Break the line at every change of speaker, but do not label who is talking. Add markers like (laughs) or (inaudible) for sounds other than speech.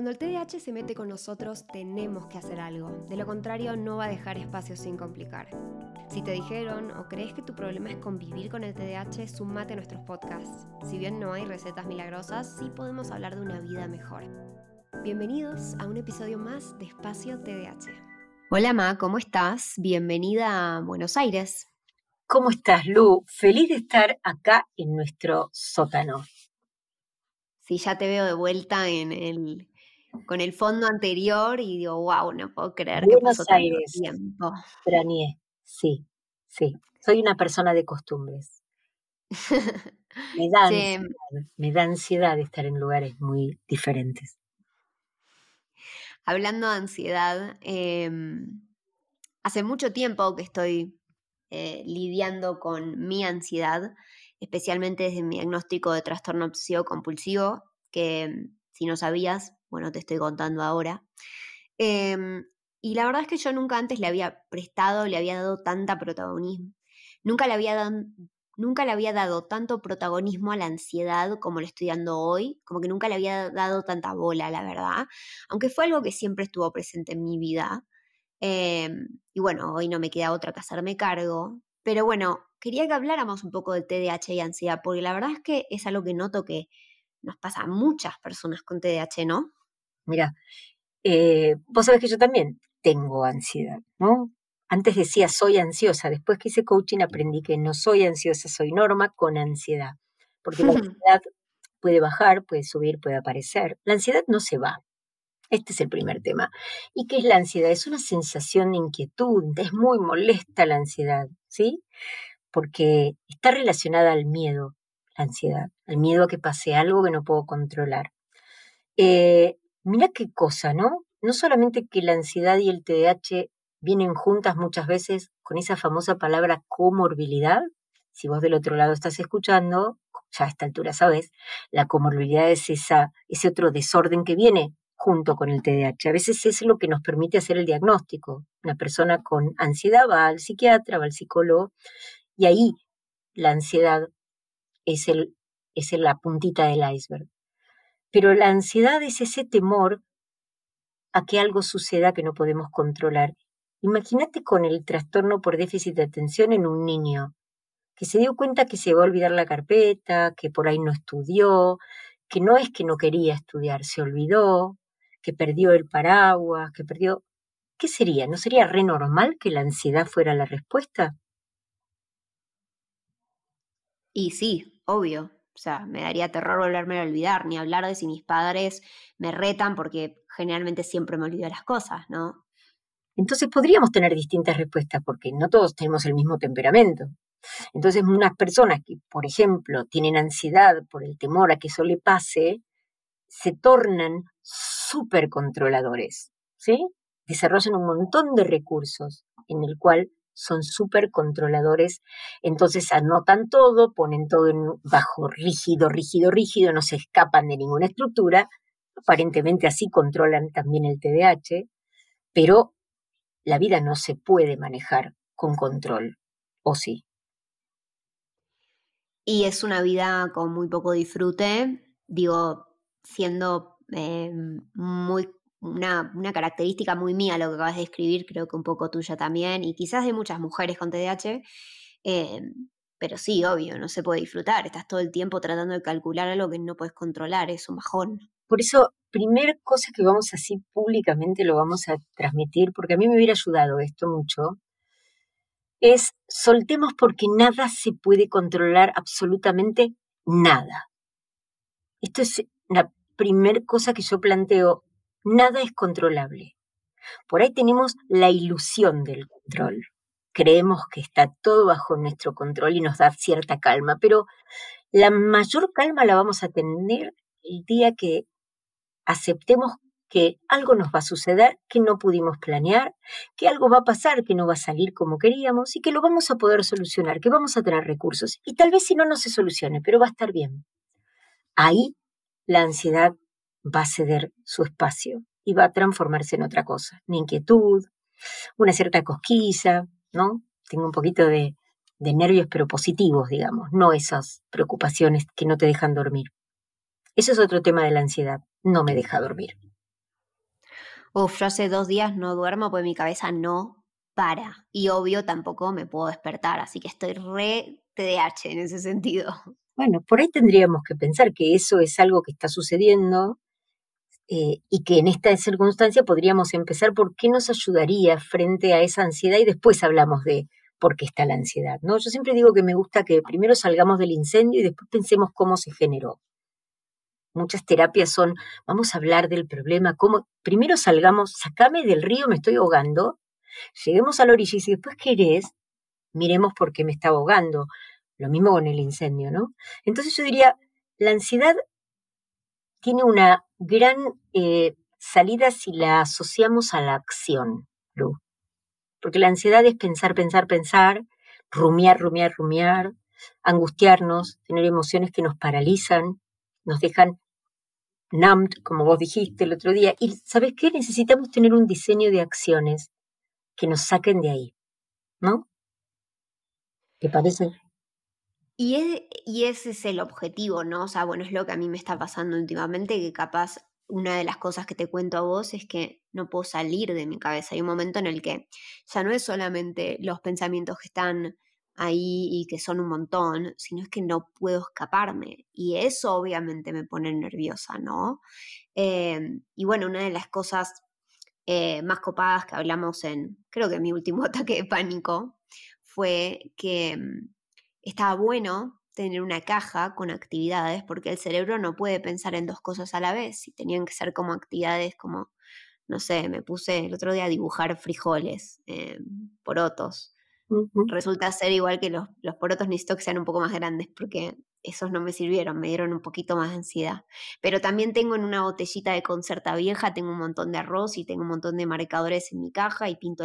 Cuando el TDAH se mete con nosotros, tenemos que hacer algo. De lo contrario, no va a dejar espacio sin complicar. Si te dijeron o crees que tu problema es convivir con el TDAH, sumate a nuestros podcasts. Si bien no hay recetas milagrosas, sí podemos hablar de una vida mejor. Bienvenidos a un episodio más de Espacio TDAH. Hola Ma, ¿cómo estás? Bienvenida a Buenos Aires.
¿Cómo estás, Lu? Feliz de estar acá en nuestro sótano.
Sí, ya te veo de vuelta en el, con el fondo anterior y digo, wow, no puedo creer que pasó tanto tiempo.
Sí, sí. Soy una persona de costumbres. (laughs) Me da, ansiedad, me da ansiedad estar en lugares muy diferentes.
Hablando de ansiedad, em, hace mucho tiempo que estoy eh, lidiando con mi ansiedad, especialmente desde mi diagnóstico de trastorno obsesivo compulsivo, que si no sabías, bueno, te estoy contando ahora. Em, y la verdad es que yo nunca antes le había prestado, le había dado tanta protagonismo. Nunca le había dado, nunca le había dado tanto protagonismo a la ansiedad como le estoy dando hoy, como que nunca le había dado tanta bola, la verdad. Aunque fue algo que siempre estuvo presente en mi vida. Em, y bueno, hoy no me queda otra que hacerme cargo. Pero bueno, quería que habláramos un poco del TDAH y ansiedad, porque la verdad es que es algo que noto que nos pasa a muchas personas con TDAH, ¿no?
Mira, eh, vos sabés que yo también tengo ansiedad, ¿no? Antes decía soy ansiosa, después que hice coaching aprendí que no soy ansiosa, soy norma con ansiedad, porque la (laughs) ansiedad puede bajar, puede subir, puede aparecer. La ansiedad no se va. Este es el primer tema. ¿Y qué es la ansiedad? Es una sensación de inquietud, es muy molesta la ansiedad, ¿sí? Porque está relacionada al miedo, la ansiedad, el miedo a que pase algo que no puedo controlar. Eh, mira qué cosa, ¿no? No solamente que la ansiedad y el TDAH vienen juntas muchas veces con esa famosa palabra comorbilidad. Si vos del otro lado estás escuchando, ya a esta altura sabes, la comorbilidad es esa, ese otro desorden que viene junto con el TDAH. A veces es lo que nos permite hacer el diagnóstico. Una persona con ansiedad va al psiquiatra, va al psicólogo, y ahí la ansiedad es, el, es la puntita del iceberg. Pero la ansiedad es ese temor a que algo suceda que no podemos controlar. Imagínate con el trastorno por déficit de atención en un niño que se dio cuenta que se va a olvidar la carpeta, que por ahí no estudió, que no es que no quería estudiar, se olvidó, que perdió el paraguas, que perdió... ¿Qué sería? ¿No sería re normal que la ansiedad fuera la respuesta?
Y sí, obvio. O sea, me daría terror volverme a olvidar, ni hablar de si mis padres me retan porque generalmente siempre me olvido las cosas, ¿no?
Entonces podríamos tener distintas respuestas porque no todos tenemos el mismo temperamento. Entonces, unas personas que, por ejemplo, tienen ansiedad por el temor a que eso le pase, se tornan súper controladores, ¿sí? Desarrollan un montón de recursos en el cual son súper controladores, entonces anotan todo, ponen todo bajo rígido, rígido, rígido, no se escapan de ninguna estructura, aparentemente así controlan también el TDAH, pero la vida no se puede manejar con control, ¿o sí?
Y es una vida con muy poco disfrute, digo, siendo eh, muy una, característica muy mía lo que acabas de escribir, creo que un poco tuya también, y quizás de muchas mujeres con TDAH, em, pero sí, obvio, no se puede disfrutar, estás todo el tiempo tratando de calcular algo que no puedes controlar, es un bajón.
Por eso, primer cosa que vamos así públicamente lo vamos a transmitir, porque a mí me hubiera ayudado esto mucho, es soltemos porque nada se puede controlar, absolutamente nada. Esto es la primera cosa que yo planteo nada es controlable. Por ahí tenemos la ilusión del control. Creemos que está todo bajo nuestro control y nos da cierta calma, pero la mayor calma la vamos a tener el día que aceptemos que algo nos va a suceder que no pudimos planear, que algo va a pasar que no va a salir como queríamos y que lo vamos a poder solucionar, que vamos a tener recursos. Y tal vez si no, no se solucione, pero va a estar bien. Ahí la ansiedad va a ceder su espacio y va a transformarse en otra cosa, una inquietud, una cierta cosquilla, ¿no? Tengo un poquito de, de nervios, pero positivos, digamos, no esas preocupaciones que no te dejan dormir. Eso es otro tema de la ansiedad, no me deja dormir.
Uf, yo hace dos días no duermo porque mi cabeza no para. Y obvio tampoco me puedo despertar, así que estoy re TDAH en ese sentido.
Bueno, por ahí tendríamos que pensar que eso es algo que está sucediendo eh, y que en esta circunstancia podríamos empezar por qué nos ayudaría frente a esa ansiedad y después hablamos de por qué está la ansiedad. ¿no? Yo siempre digo que me gusta que primero salgamos del incendio y después pensemos cómo se generó. Muchas terapias son, vamos a hablar del problema, cómo, primero salgamos, sacame del río, me estoy ahogando, lleguemos a la orilla y si después querés, miremos por qué me está ahogando. Lo mismo con el incendio, ¿no? Entonces yo diría, la ansiedad tiene una gran eh, salida si la asociamos a la acción, Lu. Porque la ansiedad es pensar, pensar, pensar, rumiar, rumiar, rumiar, angustiarnos, tener emociones que nos paralizan, nos dejan numbed, como vos dijiste el otro día. Y ¿sabes qué? Necesitamos tener un diseño de acciones que nos saquen de ahí, ¿no? ¿Te parece?
Y, y ese es el objetivo, ¿no? O sea, bueno, es lo que a mí me está pasando últimamente, que capaz una de las cosas que te cuento a vos es que no puedo salir de mi cabeza. Hay un momento en el que ya no es solamente los pensamientos que están ahí y que son un montón, sino es que no puedo escaparme. Y eso obviamente me pone nerviosa, ¿no? Em, y bueno, una de las cosas eh, más copadas que hablamos en, creo que mi último (laughs) ataque de pánico, fue que mm, estaba bueno tener una caja con actividades porque el cerebro no puede pensar en dos cosas a la vez y tenían que ser como actividades como, no sé, me puse el otro día a dibujar frijoles, eh, porotos. Resulta ser igual que los, los porotos necesito que sean un poco más grandes porque esos no me sirvieron, me dieron un poquito más de ansiedad. Pero también tengo en una botellita de concerta vieja, tengo un montón de arroz y tengo un montón de marcadores en mi caja y pinto